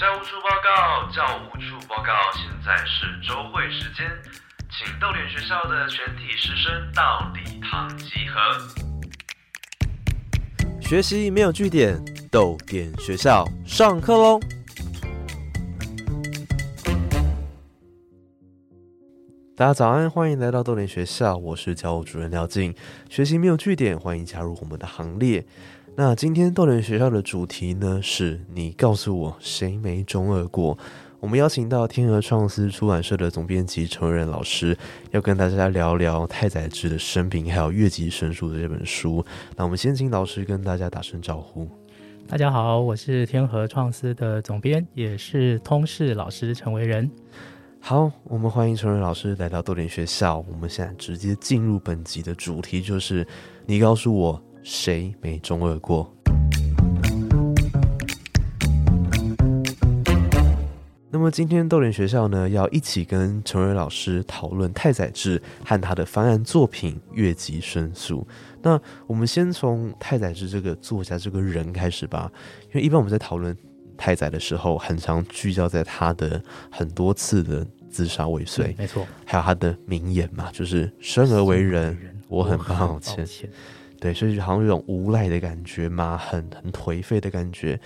教务处报告，教务处报告，现在是周会时间，请逗点学校的全体师生到礼堂集合。学习没有据点，逗点学校上课喽！大家早安，欢迎来到逗点学校，我是教务主任廖静。学习没有据点，欢迎加入我们的行列。那今天豆点学校的主题呢，是你告诉我谁没中二过？我们邀请到天鹅创思出版社的总编辑陈仁老师，要跟大家聊聊太宰治的生平，还有《越级神书》的这本书。那我们先请老师跟大家打声招呼。大家好，我是天河创思的总编，也是通识老师陈维仁。好，我们欢迎陈仁老师来到豆点学校。我们现在直接进入本集的主题，就是你告诉我谁没中二过。那么今天豆点学校呢，要一起跟陈瑞老师讨论太宰治和他的翻案作品《越级申诉》。那我们先从太宰治这个作家这个人开始吧，因为一般我们在讨论太宰的时候，很常聚焦在他的很多次的自杀未遂，没错，还有他的名言嘛，就是生而为人，我很抱歉。对，所以好像有种无赖的感觉嘛，很很颓废的感觉。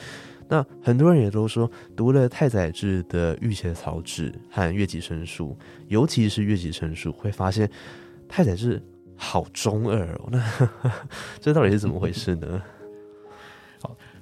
那很多人也都说，读了太宰治的《御前草纸》和《越级申诉》，尤其是《越级申诉》，会发现太宰治好中二哦。那 这到底是怎么回事呢？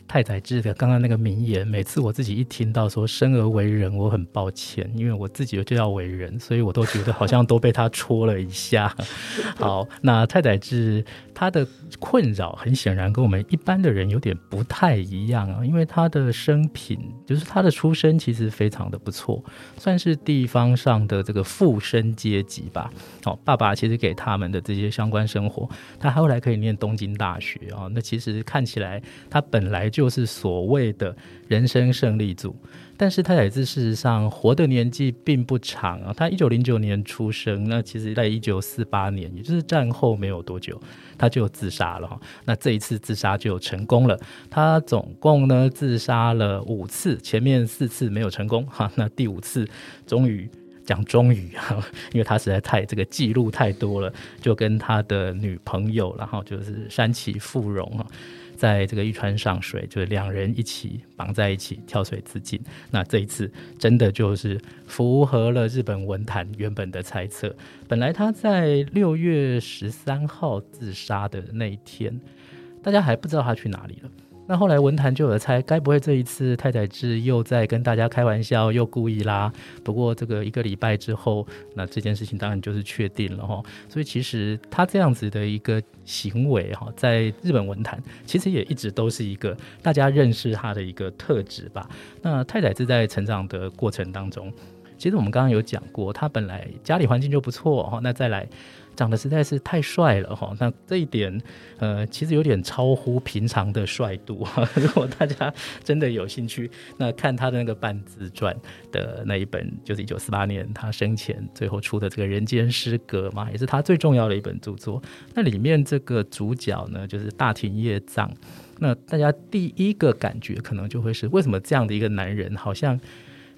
太宰治的刚刚那个名言，每次我自己一听到说生而为人，我很抱歉，因为我自己就要为人，所以我都觉得好像都被他戳了一下。好，那太宰治他的困扰很显然跟我们一般的人有点不太一样啊，因为他的生平就是他的出身其实非常的不错，算是地方上的这个富绅阶级吧。好，爸爸其实给他们的这些相关生活，他后来可以念东京大学啊，那其实看起来他本来就。是所谓的人生胜利组，但是太宰治事实上活的年纪并不长啊。他一九零九年出生，那其实在一九四八年，也就是战后没有多久，他就自杀了。那这一次自杀就成功了。他总共呢自杀了五次，前面四次没有成功哈。那第五次终于讲终于哈，因为他实在太这个记录太多了，就跟他的女朋友，然后就是山崎富荣哈。在这个玉川上水，就是两人一起绑在一起跳水自尽。那这一次真的就是符合了日本文坛原本的猜测。本来他在六月十三号自杀的那一天，大家还不知道他去哪里了。那后来文坛就有猜，该不会这一次太宰治又在跟大家开玩笑，又故意啦？不过这个一个礼拜之后，那这件事情当然就是确定了哈。所以其实他这样子的一个行为哈，在日本文坛其实也一直都是一个大家认识他的一个特质吧。那太宰治在成长的过程当中，其实我们刚刚有讲过，他本来家里环境就不错哈。那再来。长得实在是太帅了哈，那这一点呃，其实有点超乎平常的帅度。如果大家真的有兴趣，那看他的那个半自传的那一本，就是一九四八年他生前最后出的这个《人间失格》嘛，也是他最重要的一本著作。那里面这个主角呢，就是大庭叶藏。那大家第一个感觉可能就会是，为什么这样的一个男人好像？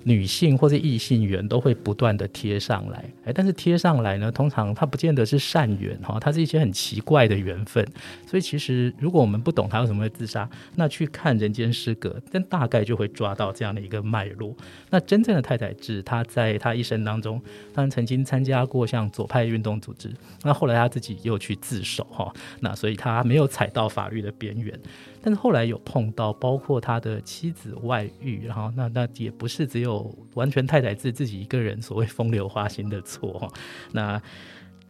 女性或者异性缘都会不断的贴上来，哎，但是贴上来呢，通常它不见得是善缘哈，它是一些很奇怪的缘分。所以其实如果我们不懂他为什么会自杀，那去看《人间失格》，但大概就会抓到这样的一个脉络。那真正的太宰治，他在他一生当中，当然曾经参加过像左派运动组织，那后来他自己又去自首哈，那所以他没有踩到法律的边缘。但是后来有碰到，包括他的妻子外遇，然后那那也不是只有完全太宰治自己一个人所谓风流花心的错哈，那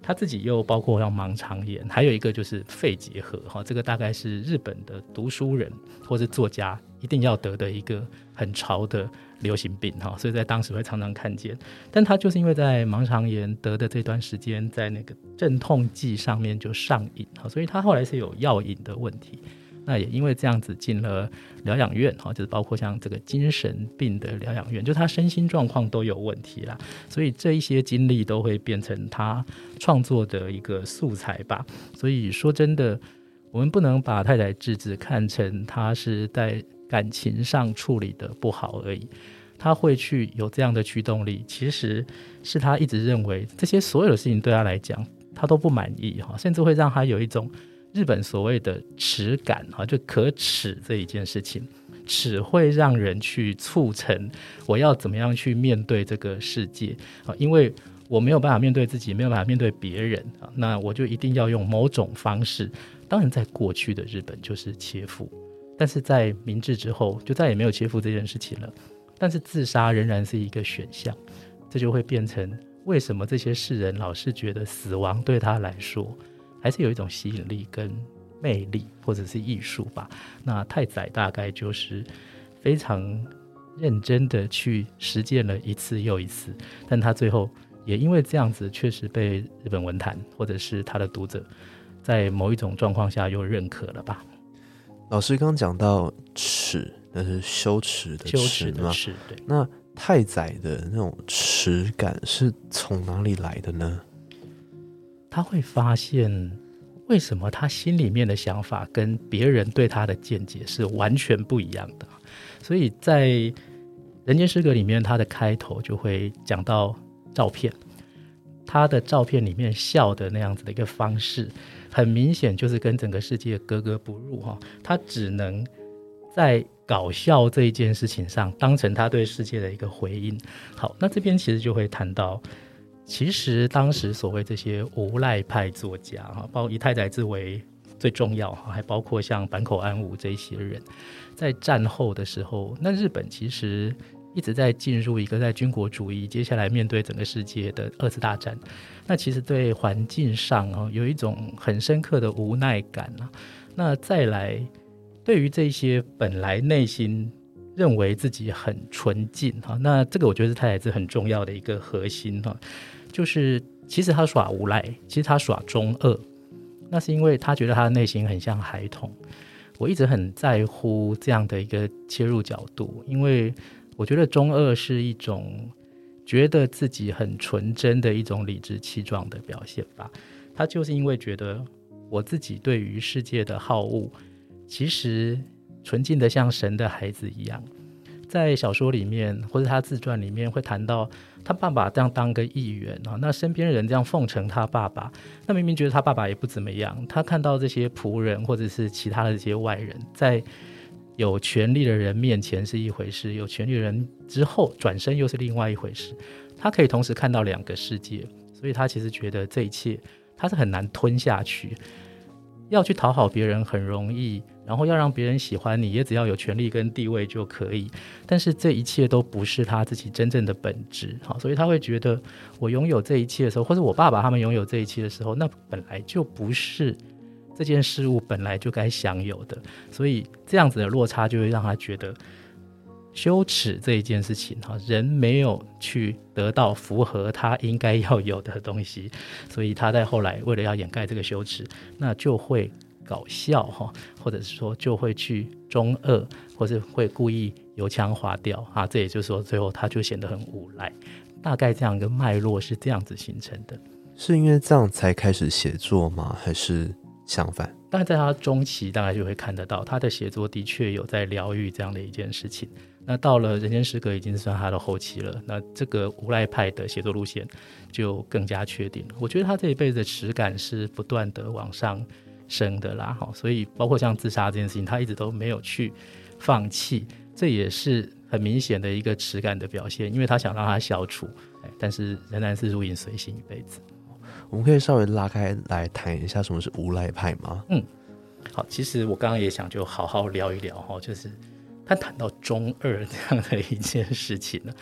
他自己又包括像盲肠炎，还有一个就是肺结核哈，这个大概是日本的读书人或是作家一定要得的一个很潮的流行病哈，所以在当时会常常看见。但他就是因为在盲肠炎得的这段时间，在那个镇痛剂上面就上瘾哈，所以他后来是有药瘾的问题。那也因为这样子进了疗养院哈，就是包括像这个精神病的疗养院，就他身心状况都有问题啦，所以这一些经历都会变成他创作的一个素材吧。所以说真的，我们不能把太太智子看成他是在。感情上处理的不好而已。他会去有这样的驱动力，其实是他一直认为这些所有的事情对他来讲，他都不满意哈，甚至会让他有一种日本所谓的耻感哈，就可耻这一件事情，耻会让人去促成我要怎么样去面对这个世界啊，因为我没有办法面对自己，没有办法面对别人啊，那我就一定要用某种方式。当然，在过去的日本就是切腹，但是在明治之后就再也没有切腹这件事情了。但是自杀仍然是一个选项，这就会变成为什么这些世人老是觉得死亡对他来说还是有一种吸引力跟魅力，或者是艺术吧？那太宰大概就是非常认真的去实践了一次又一次，但他最后也因为这样子，确实被日本文坛或者是他的读者在某一种状况下又认可了吧？老师刚讲到耻。那是羞耻的耻吗？对。那太宰的那种耻感是从哪里来的呢？他会发现，为什么他心里面的想法跟别人对他的见解是完全不一样的。所以在《人间失格》里面，他的开头就会讲到照片，他的照片里面笑的那样子的一个方式，很明显就是跟整个世界格格不入哈。他只能在搞笑这一件事情上，当成他对世界的一个回应。好，那这边其实就会谈到，其实当时所谓这些无赖派作家哈，包括以太宰治为最重要哈，还包括像坂口安吾这些人，在战后的时候，那日本其实一直在进入一个在军国主义，接下来面对整个世界的二次大战，那其实对环境上啊有一种很深刻的无奈感啊。那再来。对于这些本来内心认为自己很纯净哈，那这个我觉得是太宰治很重要的一个核心哈，就是其实他耍无赖，其实他耍中二，那是因为他觉得他的内心很像孩童。我一直很在乎这样的一个切入角度，因为我觉得中二是一种觉得自己很纯真的一种理直气壮的表现吧。他就是因为觉得我自己对于世界的好恶。其实纯净的像神的孩子一样，在小说里面或者他自传里面会谈到他爸爸这样当个议员啊，那身边人这样奉承他爸爸，那明明觉得他爸爸也不怎么样，他看到这些仆人或者是其他的这些外人，在有权利的人面前是一回事，有权利的人之后转身又是另外一回事，他可以同时看到两个世界，所以他其实觉得这一切他是很难吞下去，要去讨好别人很容易。然后要让别人喜欢你，也只要有权利跟地位就可以。但是这一切都不是他自己真正的本质，好，所以他会觉得我拥有这一切的时候，或者我爸爸他们拥有这一切的时候，那本来就不是这件事物本来就该享有的。所以这样子的落差就会让他觉得羞耻这一件事情，哈，人没有去得到符合他应该要有的东西，所以他在后来为了要掩盖这个羞耻，那就会。搞笑哈，或者是说就会去中二，或是会故意油腔滑调啊，这也就是说最后他就显得很无赖。大概这样一个脉络是这样子形成的。是因为这样才开始写作吗？还是相反？大概在他中期，大概就会看得到他的写作的确有在疗愈这样的一件事情。那到了《人间失格》已经算他的后期了，那这个无赖派的写作路线就更加确定了。我觉得他这一辈子的耻感是不断的往上。生的啦，哈，所以包括像自杀这件事情，他一直都没有去放弃，这也是很明显的一个耻感的表现，因为他想让他消除，但是仍然是如影随形一辈子。我们可以稍微拉开来谈一下什么是无赖派吗？嗯，好，其实我刚刚也想就好好聊一聊哈，就是他谈到中二这样的一件事情呢，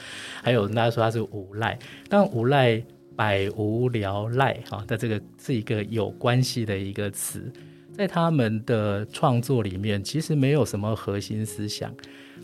还有大家说他是无赖，但无赖。百无聊赖哈的这个是一个有关系的一个词，在他们的创作里面，其实没有什么核心思想。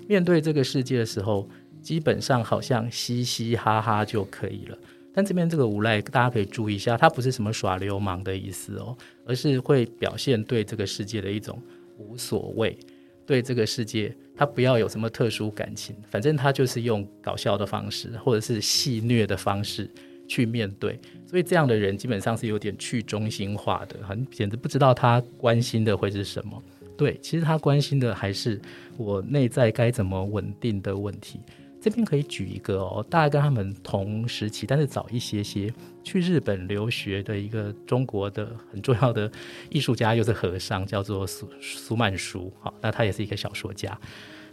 面对这个世界的时候，基本上好像嘻嘻哈哈就可以了。但这边这个无赖，大家可以注意一下，它不是什么耍流氓的意思哦，而是会表现对这个世界的一种无所谓，对这个世界他不要有什么特殊感情，反正他就是用搞笑的方式或者是戏谑的方式。去面对，所以这样的人基本上是有点去中心化的，很简直不知道他关心的会是什么。对，其实他关心的还是我内在该怎么稳定的问题。这边可以举一个哦，大概跟他们同时期，但是早一些些去日本留学的一个中国的很重要的艺术家，又是和尚，叫做苏苏曼殊。好，那他也是一个小说家。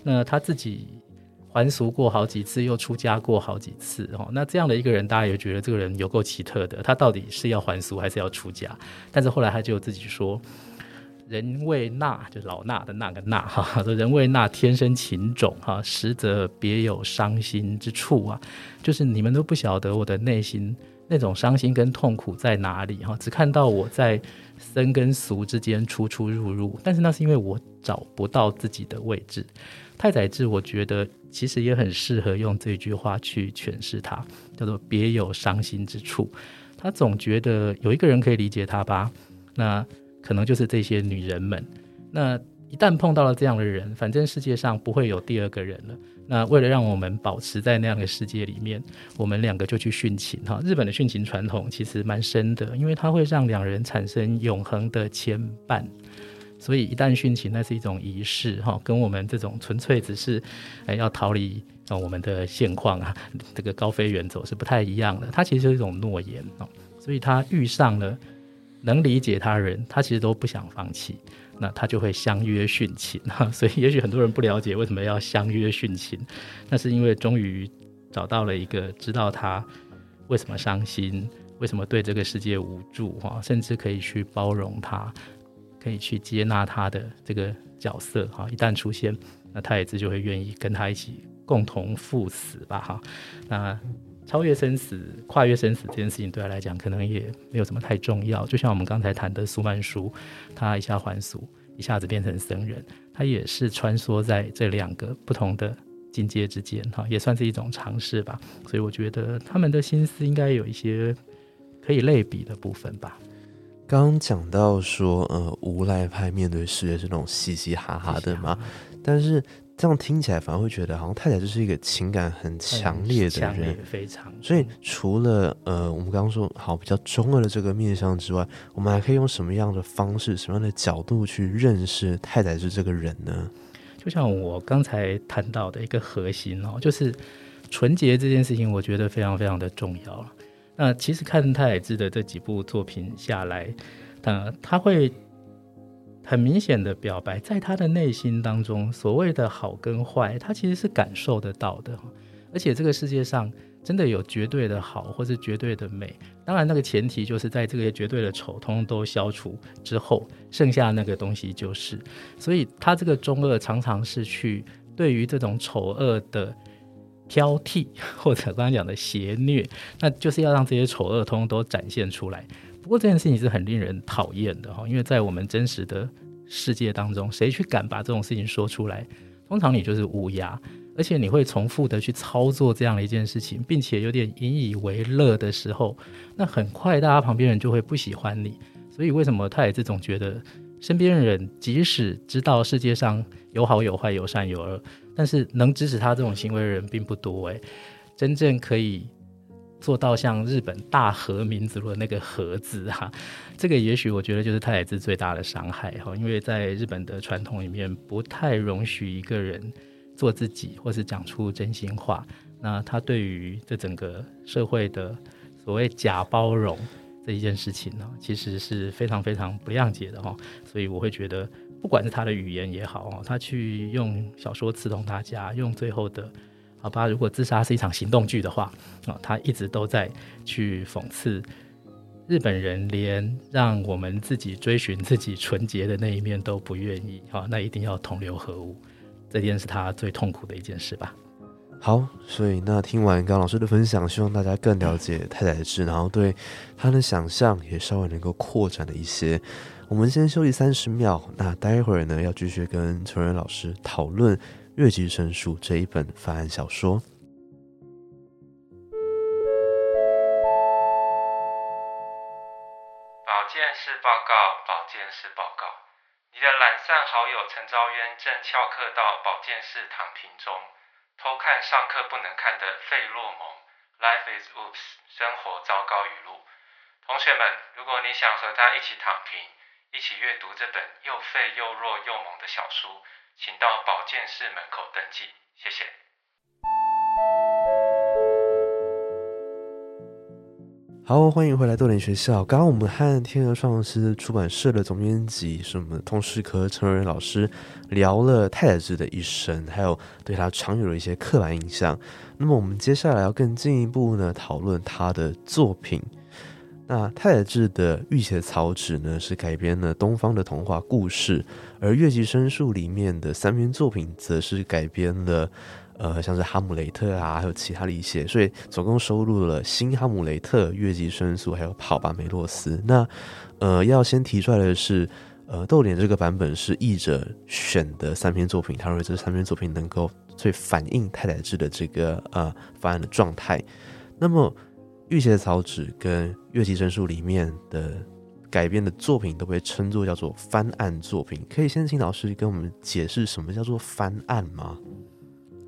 那他自己还俗过好几次，又出家过好几次。哦，那这样的一个人，大家也觉得这个人有够奇特的。他到底是要还俗还是要出家？但是后来他就自己说。人为那，就老衲的那个那哈，说人为那天生情种哈，实则别有伤心之处啊。就是你们都不晓得我的内心那种伤心跟痛苦在哪里哈，只看到我在生跟俗之间出出入入，但是那是因为我找不到自己的位置。太宰治我觉得其实也很适合用这句话去诠释他，叫做别有伤心之处。他总觉得有一个人可以理解他吧，那。可能就是这些女人们，那一旦碰到了这样的人，反正世界上不会有第二个人了。那为了让我们保持在那样的世界里面，我们两个就去殉情哈。日本的殉情传统其实蛮深的，因为它会让两人产生永恒的牵绊。所以一旦殉情，那是一种仪式哈，跟我们这种纯粹只是哎要逃离啊我们的现况啊，这个高飞远走是不太一样的。它其实是一种诺言哦，所以他遇上了。能理解他人，他其实都不想放弃，那他就会相约殉情哈。所以也许很多人不了解为什么要相约殉情，那是因为终于找到了一个知道他为什么伤心，为什么对这个世界无助哈，甚至可以去包容他，可以去接纳他的这个角色哈。一旦出现，那太子就会愿意跟他一起共同赴死吧哈。那。超越生死、跨越生死这件事情，对他来讲可能也没有什么太重要。就像我们刚才谈的苏曼殊，他一下还俗，一下子变成僧人，他也是穿梭在这两个不同的境界之间，哈，也算是一种尝试吧。所以我觉得他们的心思应该有一些可以类比的部分吧。刚刚讲到说，呃，无赖派面对世界是那种嘻嘻哈哈的嘛，但是。这样听起来反而会觉得，好像太太就是一个情感很强烈的人，非常。所以除了呃，我们刚刚说好比较中二的这个面相之外，我们还可以用什么样的方式、什么样的角度去认识太宰治这个人呢？就像我刚才谈到的一个核心哦，就是纯洁这件事情，我觉得非常非常的重要。那其实看太宰治的这几部作品下来，呃，他会。很明显的表白，在他的内心当中，所谓的好跟坏，他其实是感受得到的。而且这个世界上真的有绝对的好，或是绝对的美。当然，那个前提就是在这个绝对的丑通都消除之后，剩下那个东西就是。所以他这个中二常常是去对于这种丑恶的挑剔，或者刚刚讲的邪虐，那就是要让这些丑恶通通都展现出来。不过这件事情是很令人讨厌的哈，因为在我们真实的世界当中，谁去敢把这种事情说出来？通常你就是乌鸦，而且你会重复的去操作这样的一件事情，并且有点引以为乐的时候，那很快大家旁边人就会不喜欢你。所以为什么他也这种觉得，身边人即使知道世界上有好有坏有善有恶，但是能支持他这种行为的人并不多诶，真正可以。做到像日本大和民族的那个和字哈，这个也许我觉得就是太宰治最大的伤害哈，因为在日本的传统里面不太容许一个人做自己或是讲出真心话，那他对于这整个社会的所谓假包容这一件事情呢，其实是非常非常不谅解的哈，所以我会觉得不管是他的语言也好他去用小说刺痛大家，用最后的。好吧，如果自杀是一场行动剧的话，啊，他一直都在去讽刺日本人，连让我们自己追寻自己纯洁的那一面都不愿意，好，那一定要同流合污，这件是他最痛苦的一件事吧。好，所以那听完刚老师的分享，希望大家更了解太太的事，然后对他的想象也稍微能够扩展了一些。我们先休息三十秒，那待会儿呢要继续跟陈仁老师讨论。《月季神书》这一本翻案小说。保健室报告，保健室报告。你的懒散好友陈昭渊正翘课到保健室躺平中，偷看上课不能看的费洛蒙《Life is Oops》生活糟糕语录。同学们，如果你想和他一起躺平，一起阅读这本又废又弱又萌的小书，请到保健室门口登记，谢谢。好，欢迎回来豆点学校。刚刚我们和天鹅创思出版社的总编辑，是我们通识科陈瑞老师，聊了太宰治的一生，还有对他常有的一些刻板印象。那么我们接下来要更进一步呢，讨论他的作品。那太宰治的《御写草纸》呢，是改编了东方的童话故事，而《月季申诉》里面的三篇作品，则是改编了。呃，像是哈姆雷特啊，还有其他的一些，所以总共收录了《新哈姆雷特》《月季申诉》还有《跑吧梅洛斯》。那呃，要先提出来的是，呃，豆点这个版本是译者选的三篇作品，他认为这三篇作品能够最反映太宰治的这个呃方案的状态。那么，《御写草纸》跟《月季申诉》里面的改编的作品都被称作叫做翻案作品。可以先请老师跟我们解释什么叫做翻案吗？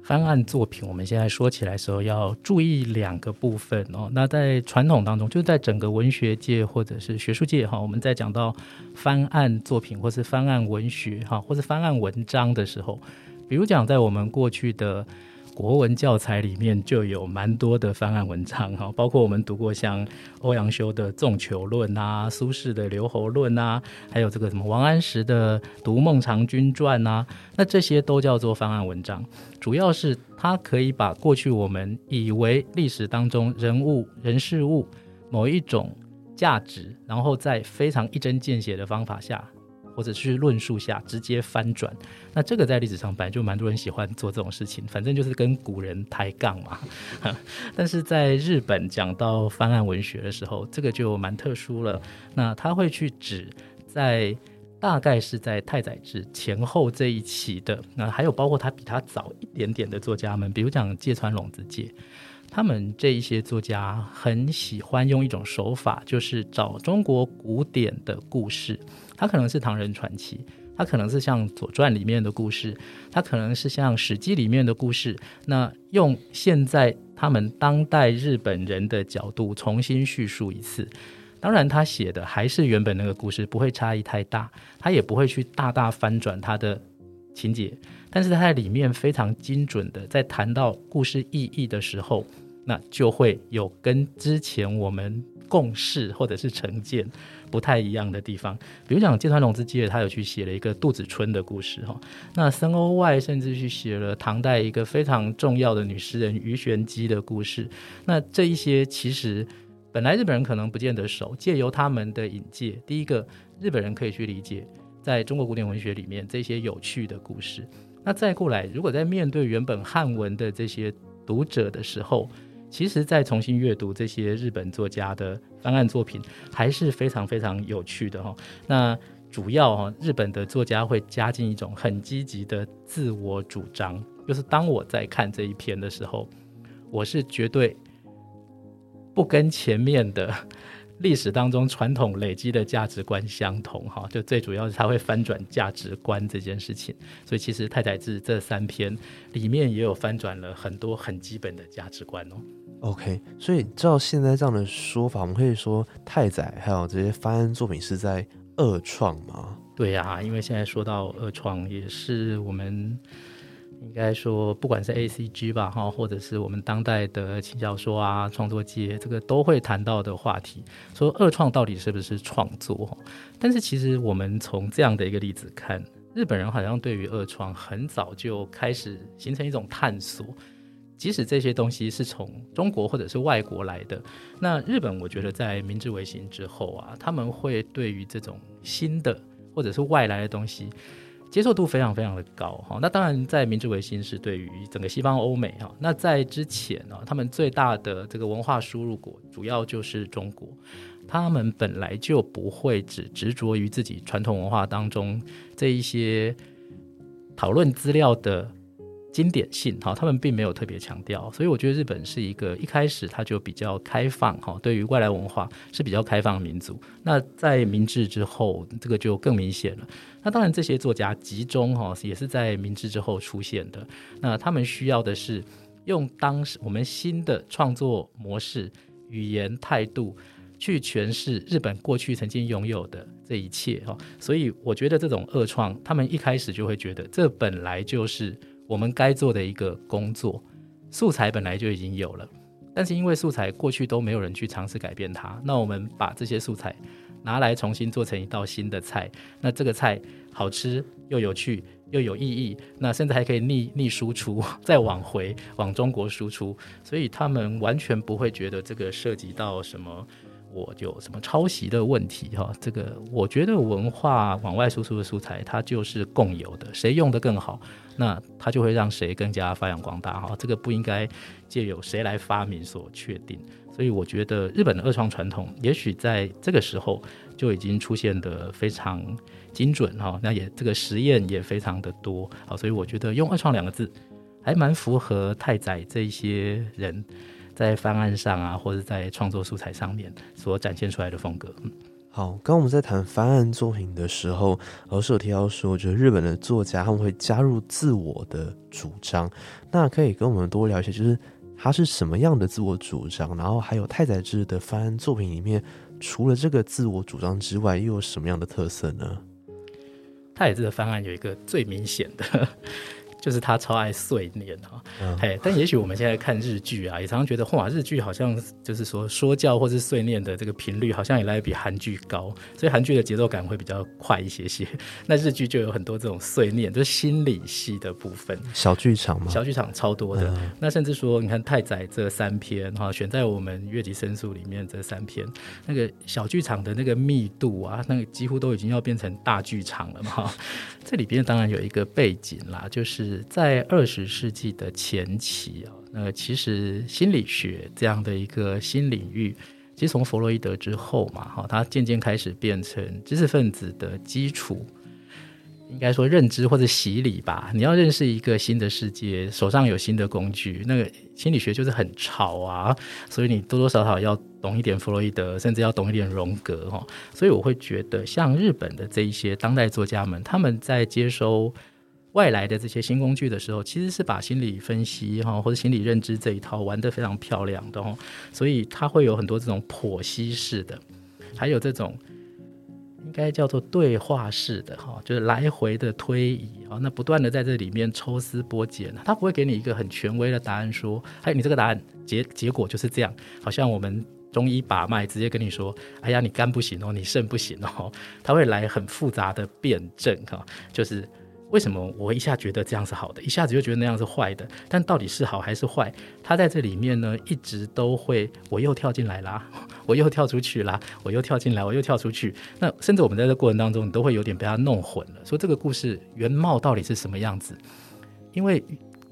翻案作品，我们现在说起来时候要注意两个部分哦。那在传统当中，就在整个文学界或者是学术界哈，我们在讲到翻案作品或是翻案文学哈，或是翻案文章的时候，比如讲在我们过去的。国文教材里面就有蛮多的翻案文章哈，包括我们读过像欧阳修的《纵囚论》啊，苏轼的《留侯论》啊，还有这个什么王安石的《读孟尝君传》啊，那这些都叫做翻案文章。主要是它可以把过去我们以为历史当中人物、人事物某一种价值，然后在非常一针见血的方法下。或者去论述下直接翻转，那这个在历史上本来就蛮多人喜欢做这种事情，反正就是跟古人抬杠嘛。但是在日本讲到翻案文学的时候，这个就蛮特殊了。那他会去指在大概是在太宰治前后这一期的，那还有包括他比他早一点点的作家们，比如讲芥川龙之介。他们这一些作家很喜欢用一种手法，就是找中国古典的故事，它可能是唐人传奇，它可能是像《左传》里面的故事，它可能是像《史记》里面的故事。那用现在他们当代日本人的角度重新叙述一次，当然他写的还是原本那个故事，不会差异太大，他也不会去大大翻转他的情节。但是他在里面非常精准的，在谈到故事意义的时候，那就会有跟之前我们共识或者是成见不太一样的地方。比如讲芥川龙之介，他有去写了一个杜子春的故事哈。那森欧外甚至去写了唐代一个非常重要的女诗人鱼玄机的故事。那这一些其实本来日本人可能不见得熟，借由他们的引介，第一个日本人可以去理解，在中国古典文学里面这些有趣的故事。那再过来，如果在面对原本汉文的这些读者的时候，其实再重新阅读这些日本作家的翻案作品，还是非常非常有趣的哈。那主要哈，日本的作家会加进一种很积极的自我主张，就是当我在看这一篇的时候，我是绝对不跟前面的。历史当中传统累积的价值观相同，哈，就最主要是他会翻转价值观这件事情。所以其实太宰治这三篇里面也有翻转了很多很基本的价值观哦。OK，所以照现在这样的说法，我们可以说太宰还有这些翻案作品是在二创吗？对呀，因为现在说到二创，也是我们。应该说，不管是 A C G 吧，哈，或者是我们当代的轻小说啊，创作界这个都会谈到的话题，说二创到底是不是创作？但是其实我们从这样的一个例子看，日本人好像对于二创很早就开始形成一种探索，即使这些东西是从中国或者是外国来的，那日本我觉得在明治维新之后啊，他们会对于这种新的或者是外来的东西。接受度非常非常的高哈，那当然在明治维新是对于整个西方欧美哈，那在之前呢，他们最大的这个文化输入国主要就是中国，他们本来就不会只执着于自己传统文化当中这一些讨论资料的。经典性哈，他们并没有特别强调，所以我觉得日本是一个一开始他就比较开放哈，对于外来文化是比较开放的民族。那在明治之后，这个就更明显了。那当然，这些作家集中哈，也是在明治之后出现的。那他们需要的是用当时我们新的创作模式、语言态度，去诠释日本过去曾经拥有的这一切哈。所以我觉得这种恶创，他们一开始就会觉得这本来就是我们该做的一个工作，素材本来就已经有了，但是因为素材过去都没有人去尝试改变它，那我们把这些素材拿来重新做成一道新的菜，那这个菜好吃又有趣。又有意义，那甚至还可以逆逆输出，再往回往中国输出，所以他们完全不会觉得这个涉及到什么我就什么抄袭的问题哈。这个我觉得文化往外输出的素材，它就是共有的，谁用的更好，那它就会让谁更加发扬光大哈。这个不应该借由谁来发明所确定。所以我觉得日本的二创传统，也许在这个时候就已经出现的非常。精准哈，那也这个实验也非常的多好，所以我觉得用“二创”两个字，还蛮符合太宰这一些人在方案上啊，或者在创作素材上面所展现出来的风格。好，刚我们在谈方案作品的时候，老师有提到说，就是日本的作家他们会加入自我的主张，那可以跟我们多聊一些，就是他是什么样的自我主张，然后还有太宰治的方案作品里面，除了这个自我主张之外，又有什么样的特色呢？太宰治的方案有一个最明显的。就是他超爱碎念哈，哎，但也许我们现在看日剧啊，也常常觉得哇，日剧好像就是说说教或是碎念的这个频率好像也来比韩剧高，所以韩剧的节奏感会比较快一些些。那日剧就有很多这种碎念，就是心理戏的部分，小剧场嘛，小剧场超多的。那甚至说，你看太宰这三篇哈，选在我们月级申诉里面这三篇，那个小剧场的那个密度啊，那个几乎都已经要变成大剧场了嘛。这里边当然有一个背景啦，就是。在二十世纪的前期啊，那其实心理学这样的一个新领域，其实从弗洛伊德之后嘛，哈，它渐渐开始变成知识分子的基础。应该说认知或者洗礼吧。你要认识一个新的世界，手上有新的工具，那个心理学就是很潮啊。所以你多多少少要懂一点弗洛伊德，甚至要懂一点荣格哈。所以我会觉得，像日本的这一些当代作家们，他们在接收。外来的这些新工具的时候，其实是把心理分析哈或者心理认知这一套玩得非常漂亮的哦，所以它会有很多这种剖析式的，还有这种应该叫做对话式的哈，就是来回的推移啊，那不断的在这里面抽丝剥茧，他不会给你一个很权威的答案，说，哎，你这个答案结结果就是这样，好像我们中医把脉直接跟你说，哎呀，你肝不行哦，你肾不行哦，他会来很复杂的辩证哈，就是。为什么我一下觉得这样是好的，一下子又觉得那样是坏的？但到底是好还是坏？他在这里面呢，一直都会，我又跳进来啦，我又跳出去啦，我又跳进来，我又跳出去。那甚至我们在这过程当中，你都会有点被他弄混了。说这个故事原貌到底是什么样子？因为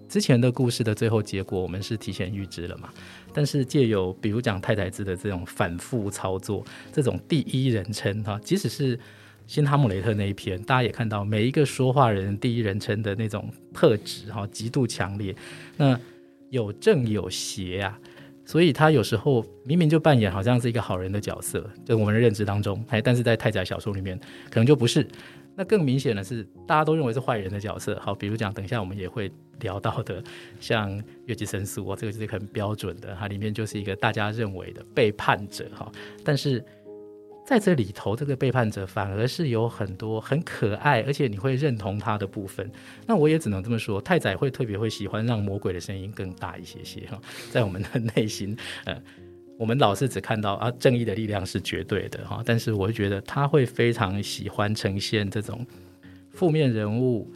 之前的故事的最后结果，我们是提前预知了嘛。但是借由比如讲太太子的这种反复操作，这种第一人称哈，即使是。新哈姆雷特那一篇，大家也看到每一个说话人第一人称的那种特质哈，极度强烈。那有正有邪啊，所以他有时候明明就扮演好像是一个好人的角色，在我们的认知当中，哎，但是在太宰小说里面可能就不是。那更明显的是，大家都认为是坏人的角色。好，比如讲，等一下我们也会聊到的，像月季申诉，啊，这个就是很标准的，它里面就是一个大家认为的背叛者哈，但是。在这里头，这个背叛者反而是有很多很可爱，而且你会认同他的部分。那我也只能这么说，太宰会特别会喜欢让魔鬼的声音更大一些些哈，在我们的内心，呃，我们老是只看到啊正义的力量是绝对的哈，但是我会觉得他会非常喜欢呈现这种负面人物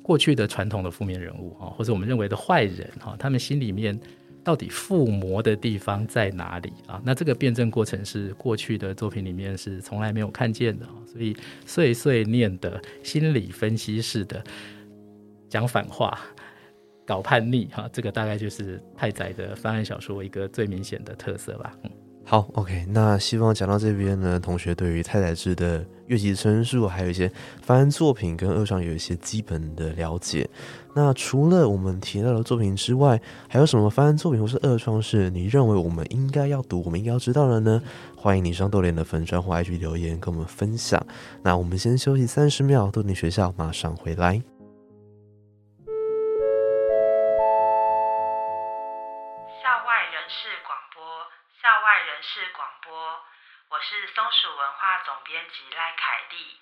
过去的传统的负面人物哈，或者我们认为的坏人哈，他们心里面。到底附魔的地方在哪里啊？那这个辩证过程是过去的作品里面是从来没有看见的所以碎碎念的心理分析式的讲反话、搞叛逆哈，这个大概就是太宰的翻案小说一个最明显的特色吧。嗯。好，OK，那希望讲到这边呢，同学对于太宰治的乐器陈述，还有一些翻案作品跟二创有一些基本的了解。那除了我们提到的作品之外，还有什么翻案作品或是二创是你认为我们应该要读、我们应该要知道的呢？欢迎你上豆联的粉专或 IG 留言跟我们分享。那我们先休息三十秒，豆联学校马上回来。总编辑赖凯丽。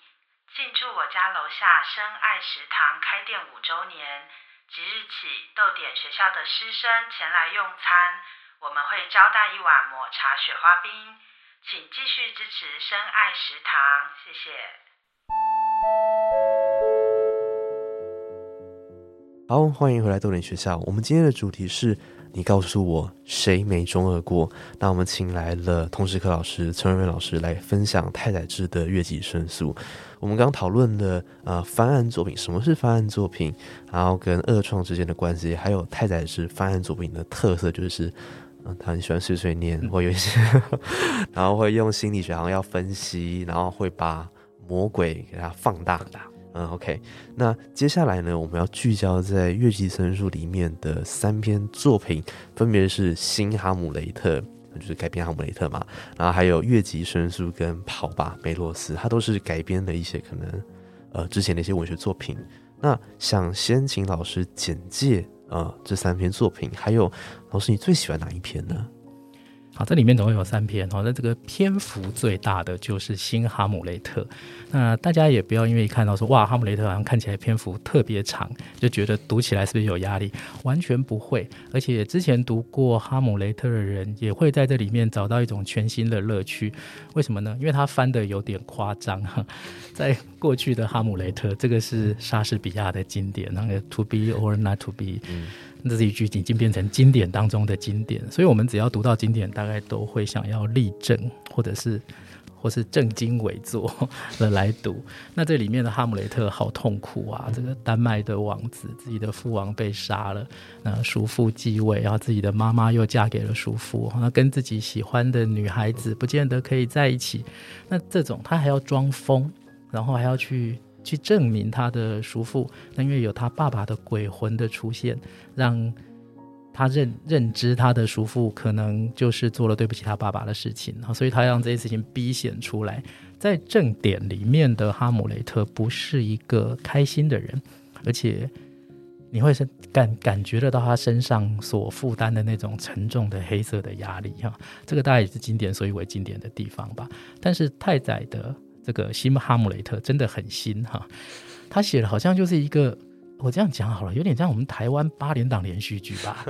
庆祝我家楼下深爱食堂开店五周年，即日起豆点学校的师生前来用餐，我们会招待一碗抹茶雪花冰，请继续支持深爱食堂，谢谢。好，欢迎回来豆点学校。我们今天的主题是你告诉我谁没中二过？那我们请来了通识课老师陈瑞文老师来分享太宰治的《月季申诉》。我们刚讨论的呃翻案作品，什么是翻案作品？然后跟二创之间的关系，还有太宰治翻案作品的特色，就是嗯，他很喜欢碎碎念，会有一些，然后会用心理学好像要分析，然后会把魔鬼给它放大。嗯，OK，那接下来呢，我们要聚焦在《月季申诉》里面的三篇作品，分别是《新哈姆雷特》，就是改编哈姆雷特嘛，然后还有《月季申诉》跟《跑吧梅洛斯》，它都是改编的一些可能呃之前的一些文学作品。那想先请老师简介呃这三篇作品，还有老师你最喜欢哪一篇呢？好，这里面总共有三篇，好，那这个篇幅最大的就是《新哈姆雷特》。那大家也不要因为看到说哇，哈姆雷特好像看起来篇幅特别长，就觉得读起来是不是有压力？完全不会。而且之前读过哈姆雷特的人，也会在这里面找到一种全新的乐趣。为什么呢？因为他翻的有点夸张哈。在过去的哈姆雷特，这个是莎士比亚的经典，那个 To be or not to be。这是一句已经变成经典当中的经典，所以我们只要读到经典，大概都会想要立正，或者是或是正襟危坐的来读。那这里面的哈姆雷特好痛苦啊！这个丹麦的王子，自己的父王被杀了，那叔父继位，然后自己的妈妈又嫁给了叔父，那跟自己喜欢的女孩子不见得可以在一起。那这种他还要装疯，然后还要去。去证明他的叔父，那因为有他爸爸的鬼魂的出现，让他认认知他的叔父可能就是做了对不起他爸爸的事情，所以他让这些事情逼显出来。在正典里面的哈姆雷特不是一个开心的人，而且你会是感感觉得到他身上所负担的那种沉重的黑色的压力哈，这个大概也是经典所以为经典的地方吧。但是太宰的。这个新哈姆雷特真的很新哈，他写的好像就是一个，我这样讲好了，有点像我们台湾八连档连续剧吧，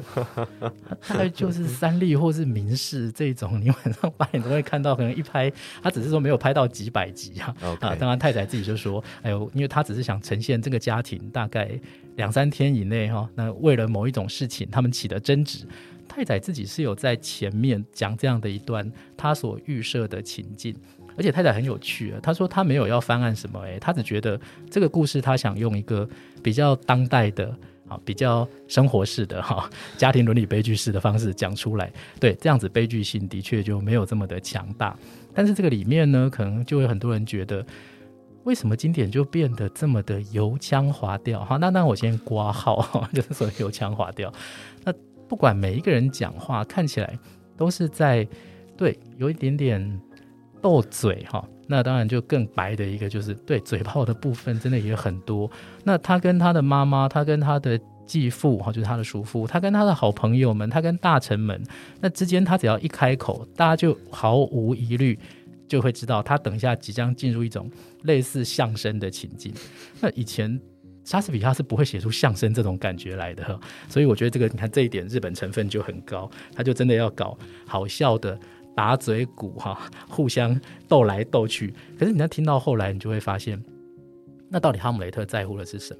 大概就是三立或是民视这种，你晚上八点都会看到，可能一拍，他只是说没有拍到几百集啊，啊，当然太太自己就说，哎呦，因为他只是想呈现这个家庭大概两三天以内哈，那为了某一种事情他们起的争执，太太自己是有在前面讲这样的一段他所预设的情境。而且太太很有趣啊，他说他没有要翻案什么，诶，他只觉得这个故事他想用一个比较当代的啊，比较生活式的哈，家庭伦理悲剧式的方式讲出来。对，这样子悲剧性的确就没有这么的强大。但是这个里面呢，可能就有很多人觉得，为什么经典就变得这么的油腔滑调？哈，那那我先挂号，就是说油腔滑调。那不管每一个人讲话，看起来都是在对有一点点。斗嘴哈，那当然就更白的一个，就是对嘴炮的部分真的也很多。那他跟他的妈妈，他跟他的继父哈，就是他的叔父，他跟他的好朋友们，他跟大臣们，那之间他只要一开口，大家就毫无疑虑就会知道他等一下即将进入一种类似相声的情境。那以前莎士比亚是不会写出相声这种感觉来的，所以我觉得这个你看这一点日本成分就很高，他就真的要搞好笑的。打嘴鼓哈，互相斗来斗去。可是你在听到后来，你就会发现，那到底哈姆雷特在乎的是什么？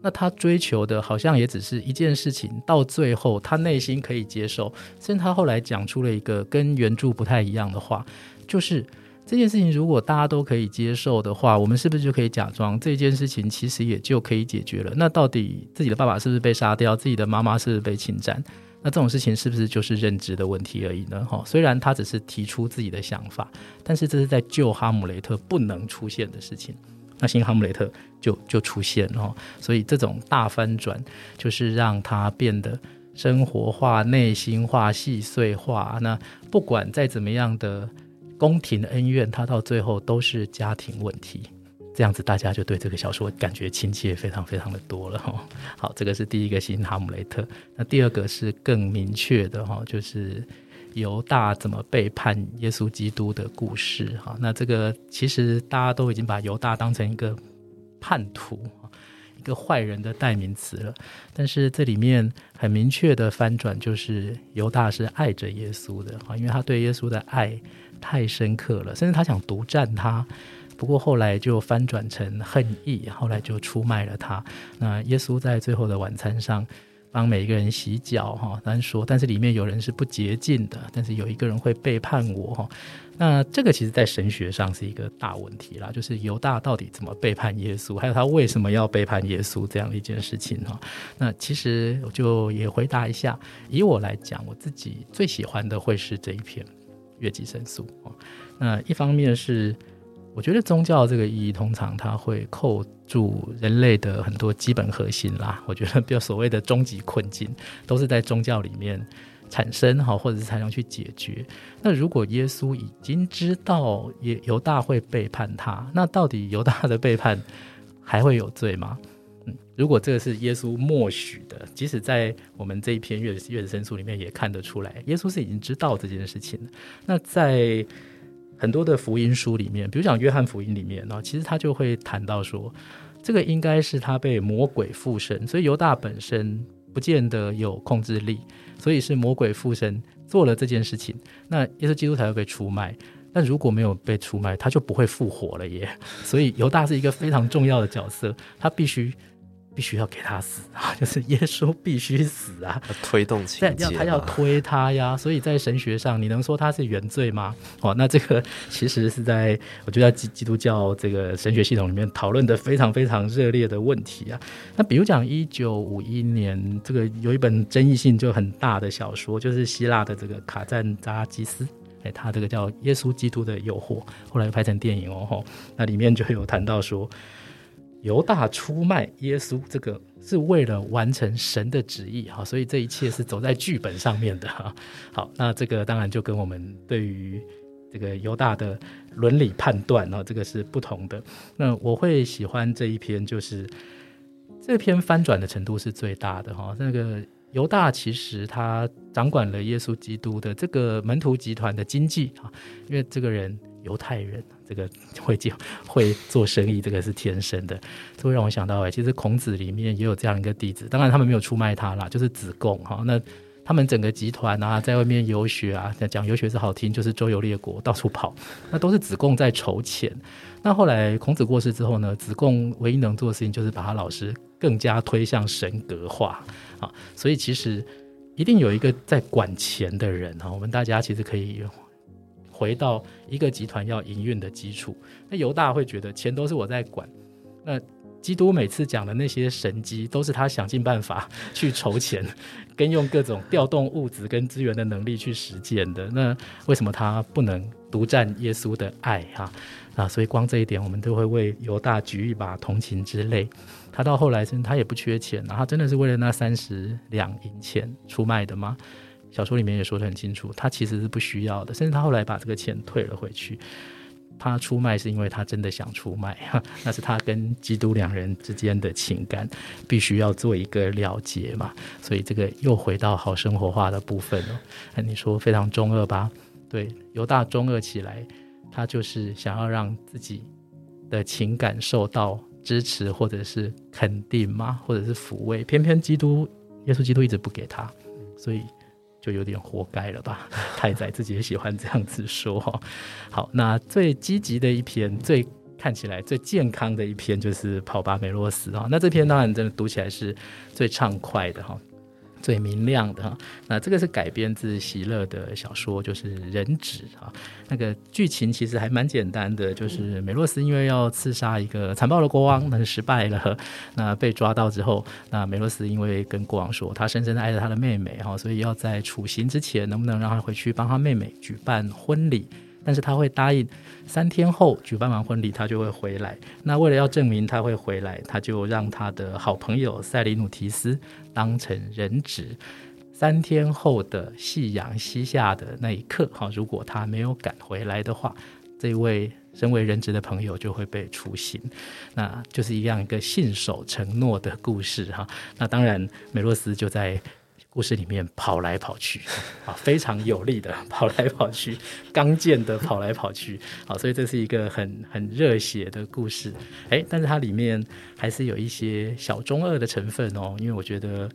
那他追求的好像也只是一件事情。到最后，他内心可以接受。甚至他后来讲出了一个跟原著不太一样的话，就是这件事情如果大家都可以接受的话，我们是不是就可以假装这件事情其实也就可以解决了？那到底自己的爸爸是不是被杀掉？自己的妈妈是不是被侵占？那这种事情是不是就是认知的问题而已呢？哈，虽然他只是提出自己的想法，但是这是在救哈姆雷特不能出现的事情。那新哈姆雷特就就出现了，所以这种大翻转就是让他变得生活化、内心化、细碎化。那不管再怎么样的宫廷恩怨，他到最后都是家庭问题。这样子大家就对这个小说感觉亲切非常非常的多了哈。好，这个是第一个新哈姆雷特。那第二个是更明确的哈，就是犹大怎么背叛耶稣基督的故事哈。那这个其实大家都已经把犹大当成一个叛徒一个坏人的代名词了。但是这里面很明确的翻转，就是犹大是爱着耶稣的哈，因为他对耶稣的爱太深刻了，甚至他想独占他。不过后来就翻转成恨意，后来就出卖了他。那耶稣在最后的晚餐上。帮每一个人洗脚哈，单说，但是里面有人是不洁净的，但是有一个人会背叛我哈。那这个其实在神学上是一个大问题啦，就是犹大到底怎么背叛耶稣，还有他为什么要背叛耶稣这样的一件事情哈。那其实我就也回答一下，以我来讲，我自己最喜欢的会是这一篇《月季申诉》哦。那一方面是。我觉得宗教这个意义，通常它会扣住人类的很多基本核心啦。我觉得，比如所谓的终极困境，都是在宗教里面产生哈，或者是才能去解决。那如果耶稣已经知道耶犹大会背叛他，那到底犹大的背叛还会有罪吗？嗯，如果这个是耶稣默许的，即使在我们这一篇月月子申诉里面也看得出来，耶稣是已经知道这件事情的。那在很多的福音书里面，比如讲约翰福音里面呢，其实他就会谈到说，这个应该是他被魔鬼附身，所以犹大本身不见得有控制力，所以是魔鬼附身做了这件事情，那耶稣基督才会被出卖。但如果没有被出卖，他就不会复活了耶。所以犹大是一个非常重要的角色，他必须。必须要给他死 啊！就是耶稣必须死啊！推动情节，他要推他呀。所以在神学上，你能说他是原罪吗？哦，那这个其实是在我觉得基基督教这个神学系统里面讨论的非常非常热烈的问题啊。那比如讲一九五一年，这个有一本争议性就很大的小说，就是希腊的这个卡赞扎基斯，哎，他这个叫《耶稣基督的诱惑》，后来拍成电影哦吼。那里面就有谈到说。犹大出卖耶稣，这个是为了完成神的旨意哈，所以这一切是走在剧本上面的哈。好，那这个当然就跟我们对于这个犹大的伦理判断呢，这个是不同的。那我会喜欢这一篇，就是这篇翻转的程度是最大的哈。那个犹大其实他掌管了耶稣基督的这个门徒集团的经济啊，因为这个人犹太人。这个会做会做生意，这个是天生的，这会让我想到哎，其实孔子里面也有这样一个弟子，当然他们没有出卖他啦，就是子贡哈。那他们整个集团啊，在外面游学啊，讲游学是好听，就是周游列国，到处跑，那都是子贡在筹钱。那后来孔子过世之后呢，子贡唯一能做的事情就是把他老师更加推向神格化啊。所以其实一定有一个在管钱的人哈，我们大家其实可以。回到一个集团要营运的基础，那犹大会觉得钱都是我在管。那基督每次讲的那些神机，都是他想尽办法 去筹钱，跟用各种调动物质跟资源的能力去实践的。那为什么他不能独占耶稣的爱哈？啊，所以光这一点，我们都会为犹大举一把同情之泪。他到后来，真他也不缺钱，然后真的是为了那三十两银钱出卖的吗？小说里面也说得很清楚，他其实是不需要的，甚至他后来把这个钱退了回去。他出卖是因为他真的想出卖，那是他跟基督两人之间的情感必须要做一个了结嘛。所以这个又回到好生活化的部分了。那你说非常中二吧？对，犹大中二起来，他就是想要让自己的情感受到支持，或者是肯定嘛，或者是抚慰。偏偏基督耶稣基督一直不给他，所以。就有点活该了吧？太宰自己也喜欢这样子说。好，那最积极的一篇，最看起来最健康的一篇，就是《跑吧，梅洛斯》啊。那这篇当然真的读起来是最畅快的哈。最明亮的哈，那这个是改编自席勒的小说，就是《人质》哈。那个剧情其实还蛮简单的，就是美洛斯因为要刺杀一个残暴的国王，但是失败了。那被抓到之后，那美洛斯因为跟国王说他深深的爱着他的妹妹哈，所以要在处刑之前，能不能让他回去帮他妹妹举办婚礼？但是他会答应，三天后举办完婚礼，他就会回来。那为了要证明他会回来，他就让他的好朋友塞里努提斯当成人质。三天后的夕阳西下的那一刻，哈，如果他没有赶回来的话，这位身为人质的朋友就会被处刑。那就是一样一个信守承诺的故事，哈。那当然，美洛斯就在。故事里面跑来跑去啊，非常有力的 跑来跑去，刚健的跑来跑去啊，所以这是一个很很热血的故事。哎，但是它里面还是有一些小中二的成分哦，因为我觉得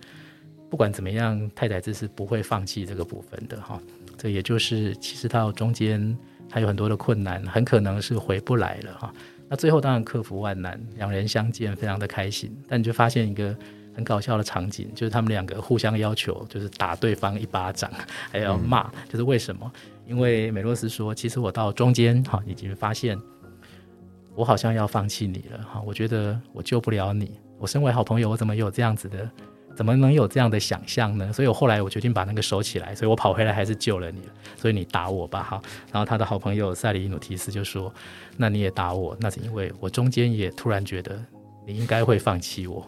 不管怎么样，太宰治是不会放弃这个部分的哈。这也就是其实到中间还有很多的困难，很可能是回不来了哈。那最后当然克服万难，两人相见非常的开心，但你就发现一个。很搞笑的场景，就是他们两个互相要求，就是打对方一巴掌，还要骂，就是为什么？因为美洛斯说：“其实我到中间哈，已经发现我好像要放弃你了哈，我觉得我救不了你。我身为好朋友，我怎么有这样子的？怎么能有这样的想象呢？所以我后来我决定把那个收起来，所以我跑回来还是救了你了。所以你打我吧哈。然后他的好朋友塞里努提斯就说：那你也打我，那是因为我中间也突然觉得你应该会放弃我。”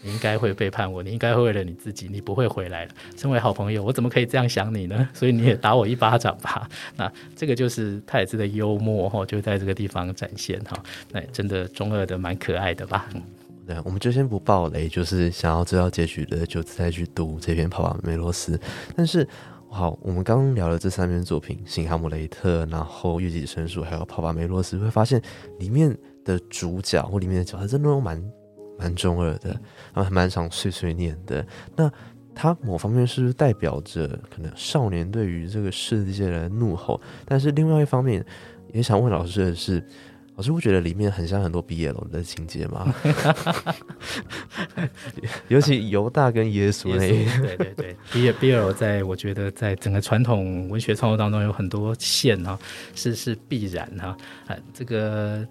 你应该会背叛我，你应该会为了你自己，你不会回来了。身为好朋友，我怎么可以这样想你呢？所以你也打我一巴掌吧。那这个就是太子的幽默哈，就在这个地方展现哈。那真的中二的蛮可爱的吧？对，我们就先不爆雷，就是想要知道结局的，就再去读这篇《帕瓦梅罗斯》。但是好，我们刚刚聊了这三篇作品，《新哈姆雷特》，然后《月季神树》，还有《帕瓦梅罗斯》，会发现里面的主角或里面的角色真的都蛮。蛮中二的，然后蛮常碎碎念的。那他某方面是不是代表着可能少年对于这个世界的怒吼？但是另外一方面，也想问老师的是，老师不觉得里面很像很多 BL 的情节吗？尤其犹大跟耶稣那一对对对，B BL 在我觉得在整个传统文学创作当中有很多线啊，是是必然哈。啊，这个。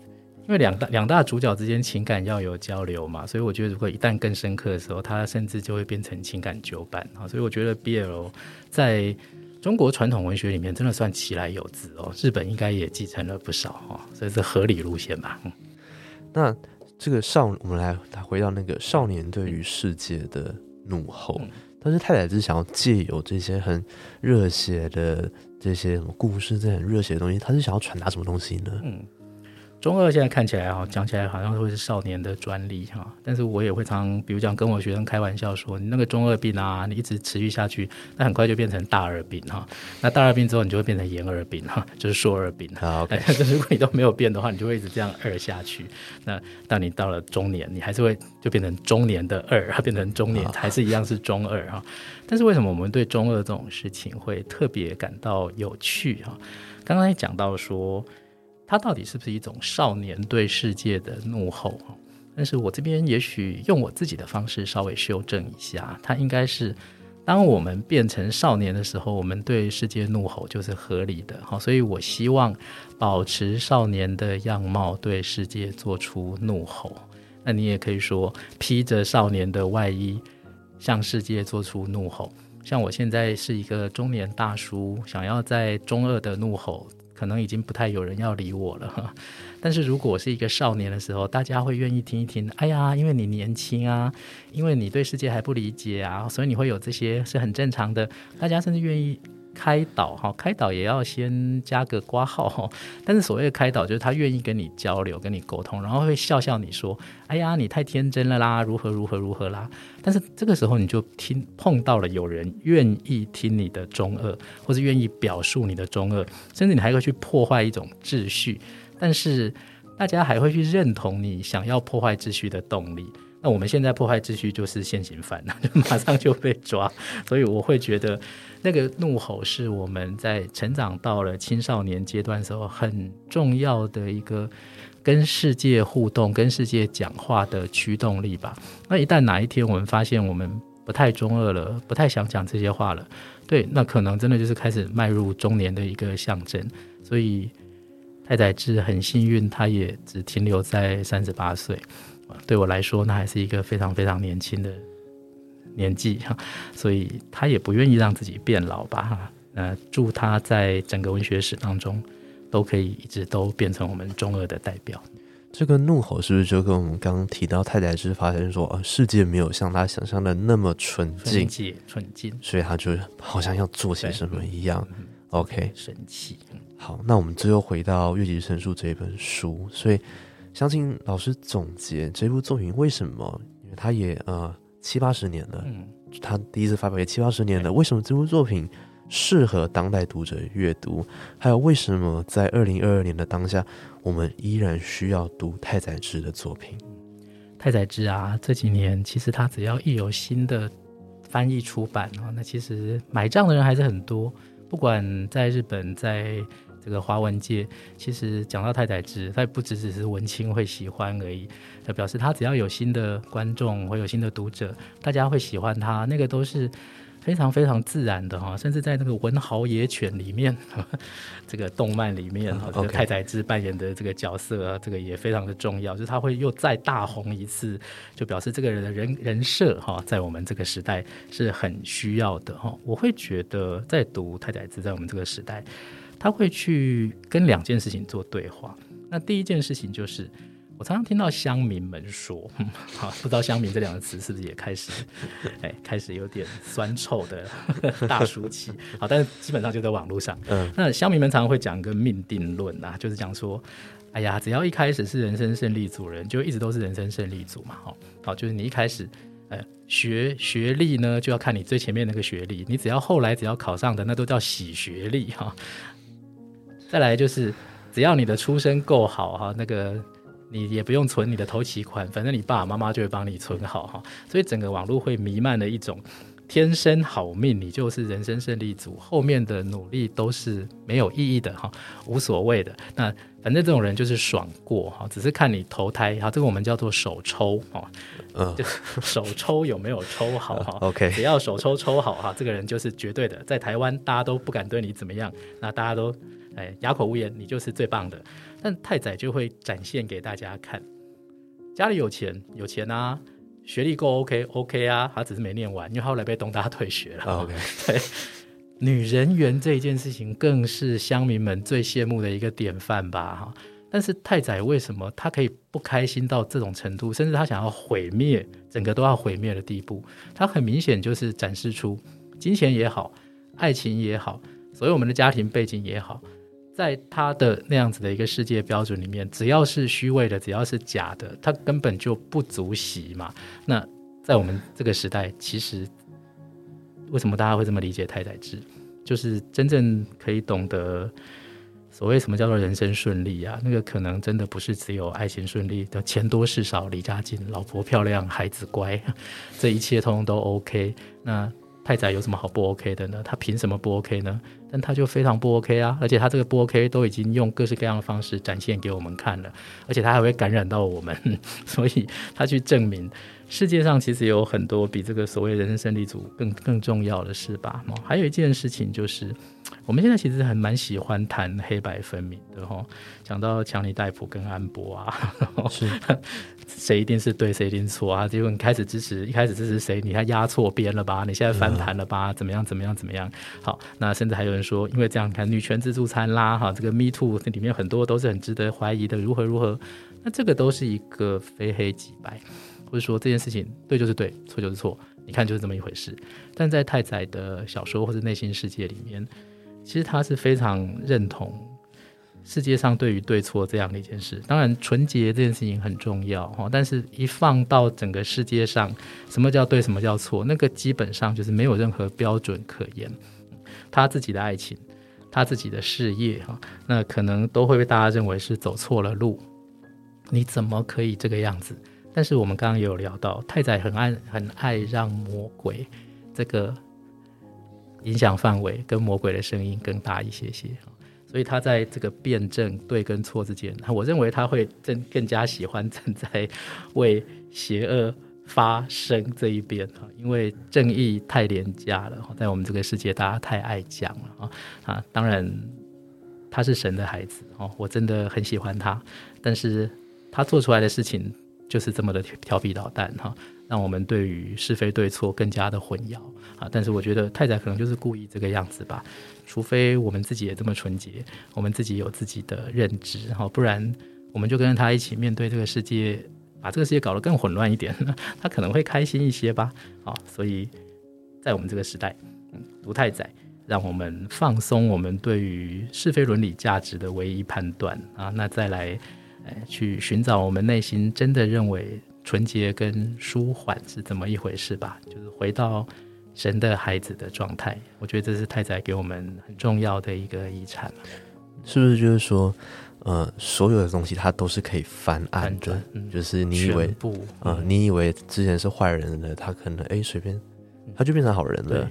因为两大两大主角之间情感要有交流嘛，所以我觉得如果一旦更深刻的时候，它甚至就会变成情感纠伴啊。所以我觉得 BL 在中国传统文学里面真的算其来有之哦。日本应该也继承了不少哈，所以是合理路线吧。那这个少，我们来回到那个少年对于世界的怒吼，但是太宰治想要借由这些很热血的这些什么故事，这很热血的东西，他是想要传达什么东西呢？嗯。中二现在看起来哈，讲起来好像会是少年的专利哈，但是我也会常，比如讲跟我学生开玩笑说，你那个中二病啊，你一直持续下去，那很快就变成大二病哈。那大二病之后，你就会变成严二病哈，就是硕二病。好，但是如果你都没有变的话，你就会一直这样二下去。那当你到了中年，你还是会就变成中年的二，变成中年还是一样是中二哈。但是为什么我们对中二这种事情会特别感到有趣哈？刚刚也讲到说。它到底是不是一种少年对世界的怒吼但是我这边也许用我自己的方式稍微修正一下，它应该是当我们变成少年的时候，我们对世界怒吼就是合理的。好，所以我希望保持少年的样貌，对世界做出怒吼。那你也可以说披着少年的外衣，向世界做出怒吼。像我现在是一个中年大叔，想要在中二的怒吼。可能已经不太有人要理我了，但是如果我是一个少年的时候，大家会愿意听一听。哎呀，因为你年轻啊，因为你对世界还不理解啊，所以你会有这些是很正常的。大家甚至愿意。开导哈，开导也要先加个挂号哈。但是所谓的开导，就是他愿意跟你交流、跟你沟通，然后会笑笑你说：“哎呀，你太天真了啦，如何如何如何啦。”但是这个时候你就听碰到了有人愿意听你的中二，或是愿意表述你的中二，甚至你还会去破坏一种秩序。但是大家还会去认同你想要破坏秩序的动力。那我们现在破坏秩序就是现行犯，就马上就被抓。所以我会觉得。那个怒吼是我们在成长到了青少年阶段时候很重要的一个跟世界互动、跟世界讲话的驱动力吧。那一旦哪一天我们发现我们不太中二了，不太想讲这些话了，对，那可能真的就是开始迈入中年的一个象征。所以太宰治很幸运，他也只停留在三十八岁。对我来说，那还是一个非常非常年轻的。年纪哈，所以他也不愿意让自己变老吧哈。那祝他在整个文学史当中都可以一直都变成我们中二的代表。这个怒吼是不是就跟我们刚刚提到太宰治发现说，呃，世界没有像他想象的那么纯净，纯净，所以他就好像要做些什么一样。OK，神奇。好，那我们最后回到《月季神树》这本书，所以相信老师总结这部作品为什么，因为他也呃。七八十年了，嗯，他第一次发表也七八十年了，为什么这部作品适合当代读者阅读？还有为什么在二零二二年的当下，我们依然需要读太宰治的作品？太宰治啊，这几年其实他只要一有新的翻译出版啊，那其实买账的人还是很多。不管在日本，在这个华文界，其实讲到太宰治，他不只只是文青会喜欢而已，那表示他只要有新的观众，会有新的读者，大家会喜欢他，那个都是。非常非常自然的哈，甚至在那个《文豪野犬》里面，这个动漫里面哈，这个太宰治扮演的这个角色啊，这个也非常的重要，就是他会又再大红一次，就表示这个人的人人设哈，在我们这个时代是很需要的哈。我会觉得在读太宰治在我们这个时代，他会去跟两件事情做对话。那第一件事情就是。我常常听到乡民们说，好，不知道“乡民”这两个词是不是也开始，哎，开始有点酸臭的 大叔气。好，但是基本上就在网络上。嗯，那乡民们常常会讲一个命定论啊，就是讲说，哎呀，只要一开始是人生胜利组人，就一直都是人生胜利组嘛。好，好，就是你一开始，呃，学学历呢，就要看你最前面那个学历，你只要后来只要考上的，那都叫喜学历哈。再来就是，只要你的出身够好哈，那个。你也不用存你的头期款，反正你爸爸妈妈就会帮你存好哈。所以整个网络会弥漫的一种天生好命，你就是人生胜利组，后面的努力都是没有意义的哈，无所谓的。那反正这种人就是爽过哈，只是看你投胎哈，这个我们叫做手抽哈，嗯，就手抽有没有抽好哈。OK，只要手抽抽好哈，这个人就是绝对的，在台湾大家都不敢对你怎么样，那大家都哎哑口无言，你就是最棒的。但太宰就会展现给大家看，家里有钱，有钱啊，学历够 OK，OK 啊，他只是没念完，因为后来被东大退学了。OK，对，女人缘这一件事情更是乡民们最羡慕的一个典范吧？哈，但是太宰为什么他可以不开心到这种程度，甚至他想要毁灭整个都要毁灭的地步？他很明显就是展示出金钱也好，爱情也好，所有我们的家庭背景也好。在他的那样子的一个世界标准里面，只要是虚伪的，只要是假的，他根本就不足惜嘛。那在我们这个时代，其实为什么大家会这么理解太宰治？就是真正可以懂得所谓什么叫做人生顺利啊？那个可能真的不是只有爱情顺利的，钱多事少，离家近，老婆漂亮，孩子乖，这一切通通都 OK。那太宰有什么好不 OK 的呢？他凭什么不 OK 呢？但他就非常不 OK 啊！而且他这个不 OK 都已经用各式各样的方式展现给我们看了，而且他还会感染到我们，所以他去证明世界上其实有很多比这个所谓人生胜利组更更重要的事吧。还有一件事情就是。我们现在其实还蛮喜欢谈黑白分明的哈，讲到强尼戴普跟安博啊，是 谁一定是对，谁一定错啊？结果你开始支持，一开始支持谁，你还压错边了吧？你现在翻盘了吧？怎么样？怎么样？怎么样？好，那甚至还有说，因为这样看女权自助餐啦，哈，这个 Me Too 里面很多都是很值得怀疑的，如何如何？那这个都是一个非黑即白，或者说这件事情对就是对，错就是错，你看就是这么一回事。但在太宰的小说或者内心世界里面。其实他是非常认同世界上对于对错这样的一件事。当然，纯洁这件事情很重要哈，但是一放到整个世界上，什么叫对，什么叫错，那个基本上就是没有任何标准可言。他自己的爱情，他自己的事业哈，那可能都会被大家认为是走错了路。你怎么可以这个样子？但是我们刚刚也有聊到，太宰很爱很爱让魔鬼这个。影响范围跟魔鬼的声音更大一些些，所以他在这个辩证对跟错之间，我认为他会更更加喜欢站在为邪恶发声这一边哈，因为正义太廉价了，在我们这个世界大家太爱讲了啊啊！当然他是神的孩子哦，我真的很喜欢他，但是他做出来的事情就是这么的调皮捣蛋哈。让我们对于是非对错更加的混淆啊！但是我觉得太宰可能就是故意这个样子吧，除非我们自己也这么纯洁，我们自己有自己的认知哈，不然我们就跟着他一起面对这个世界，把这个世界搞得更混乱一点，他可能会开心一些吧。啊，所以在我们这个时代，嗯，读太宰，让我们放松我们对于是非伦理价值的唯一判断啊，那再来，呃，去寻找我们内心真的认为。纯洁跟舒缓是怎么一回事吧，就是回到神的孩子的状态。我觉得这是太宰给我们很重要的一个遗产。是不是就是说，呃，所有的东西它都是可以翻案的？嗯就是你以为呃，你以为之前是坏人的，他可能哎随便，他就变成好人了对。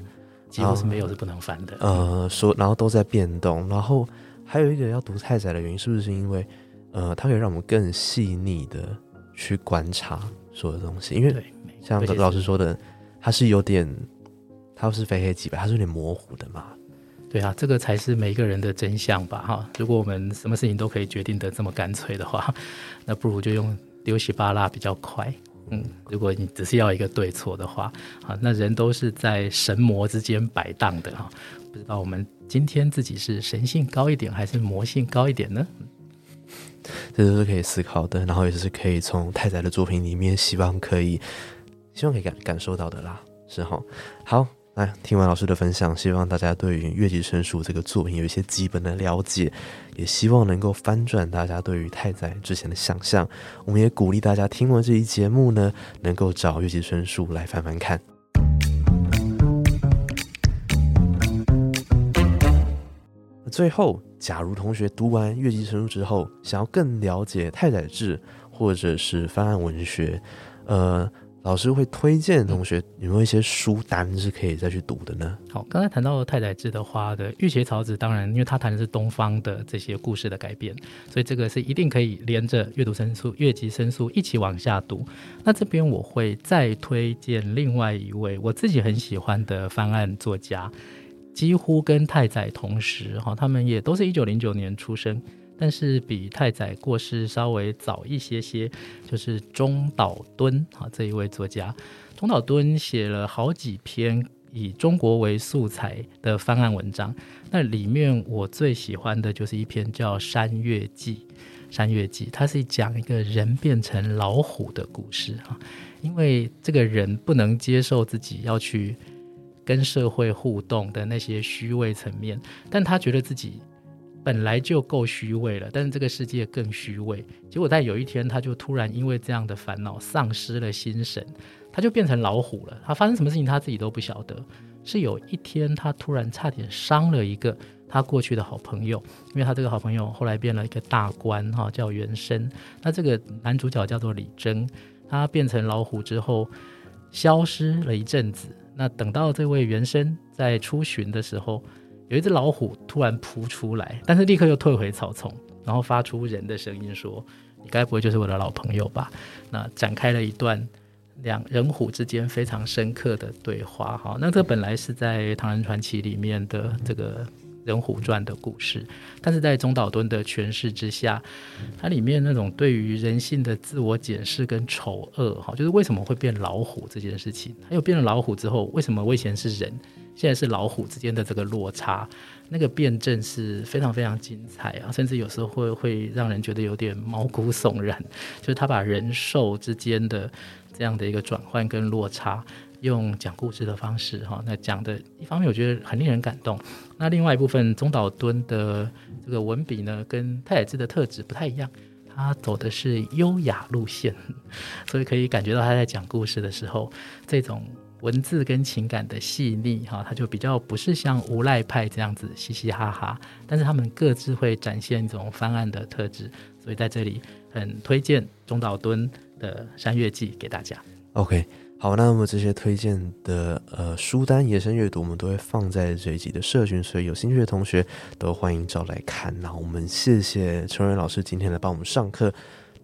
几乎是没有是不能翻的。呃，说然后都在变动，然后还有一个要读太宰的原因，是不是因为呃，它可以让我们更细腻的去观察所有的东西？因为像老师说的，它是有点，它是非黑即白，它是有点模糊的嘛。对啊，这个才是每一个人的真相吧，哈。如果我们什么事情都可以决定的这么干脆的话，那不如就用丢稀巴拉比较快。嗯，如果你只是要一个对错的话，啊，那人都是在神魔之间摆荡的哈。不知道我们今天自己是神性高一点还是魔性高一点呢？这都是可以思考的，然后也是可以从太宰的作品里面，希望可以，希望可以感感受到的啦，是哈。好，那听完老师的分享，希望大家对于《月季成熟》这个作品有一些基本的了解，也希望能够翻转大家对于太宰之前的想象。我们也鼓励大家听完这一节目呢，能够找《月季成熟》来翻翻看。最后，假如同学读完《月季成熟》之后，想要更了解太宰治或者是翻案文学，呃，老师会推荐同学有没有一些书单是可以再去读的呢？好，刚才谈到太宰治的话的《玉鞋草子》，当然，因为他谈的是东方的这些故事的改编，所以这个是一定可以连着阅读申诉、阅集申诉一起往下读。那这边我会再推荐另外一位我自己很喜欢的翻案作家，几乎跟太宰同时哈，他们也都是一九零九年出生。但是比太宰过世稍微早一些些，就是中岛敦啊这一位作家，中岛敦写了好几篇以中国为素材的翻案文章，那里面我最喜欢的就是一篇叫《山月记》。《山月记》它是讲一个人变成老虎的故事啊，因为这个人不能接受自己要去跟社会互动的那些虚伪层面，但他觉得自己本来就够虚伪了，但是这个世界更虚伪。结果在有一天，他就突然因为这样的烦恼丧失了心神，他就变成老虎了。他发生什么事情他自己都不晓得。是有一天，他突然差点伤了一个他过去的好朋友，因为他这个好朋友后来变了一个大官哈，叫袁生。那这个男主角叫做李征，他变成老虎之后消失了一阵子。那等到这位袁生在出巡的时候，有一只老虎突然扑出来，但是立刻又退回草丛，然后发出人的声音说：“你该不会就是我的老朋友吧？”那展开了一段两人虎之间非常深刻的对话。哈，那这本来是在《唐人传奇》里面的这个人虎传的故事，但是在中岛敦的诠释之下，它里面那种对于人性的自我检视跟丑恶，哈，就是为什么会变老虎这件事情，还有变了老虎之后，为什么我以前是人？现在是老虎之间的这个落差，那个辩证是非常非常精彩啊，甚至有时候会会让人觉得有点毛骨悚然。就是他把人兽之间的这样的一个转换跟落差，用讲故事的方式哈，那讲的一方面我觉得很令人感动。那另外一部分，中岛敦的这个文笔呢，跟太宰治的特质不太一样。他走的是优雅路线，所以可以感觉到他在讲故事的时候，这种文字跟情感的细腻哈，他就比较不是像无赖派这样子嘻嘻哈哈，但是他们各自会展现一种翻案的特质，所以在这里很推荐中岛敦的《山月记》给大家。OK，好，那么这些推荐的呃书单延伸阅读，我们都会放在这一集的社群，所以有兴趣的同学都欢迎找来看。那我们谢谢陈瑞老师今天来帮我们上课。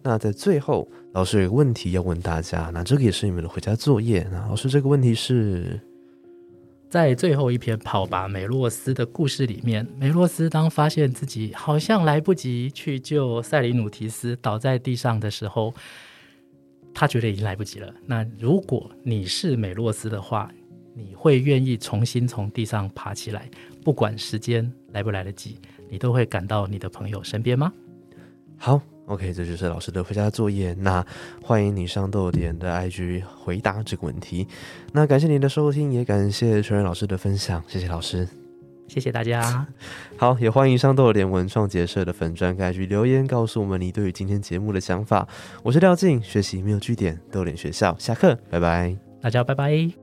那在最后，老师有个问题要问大家，那这个也是你们的回家作业。那老师这个问题是，在最后一篇跑吧美洛斯的故事里面，美洛斯当发现自己好像来不及去救塞里努提斯倒在地上的时候，他觉得已经来不及了。那如果你是美洛斯的话，你会愿意重新从地上爬起来，不管时间来不来得及，你都会赶到你的朋友身边吗？好，OK，这就是老师的回家作业。那欢迎你上豆点的 IG 回答这个问题。那感谢您的收听，也感谢全仁老师的分享，谢谢老师。谢谢大家。好，也欢迎上豆点文创结社的粉专 IG 留言，告诉我们你对于今天节目的想法。我是廖静，学习没有据点，豆点学校下课，拜拜。大家拜拜。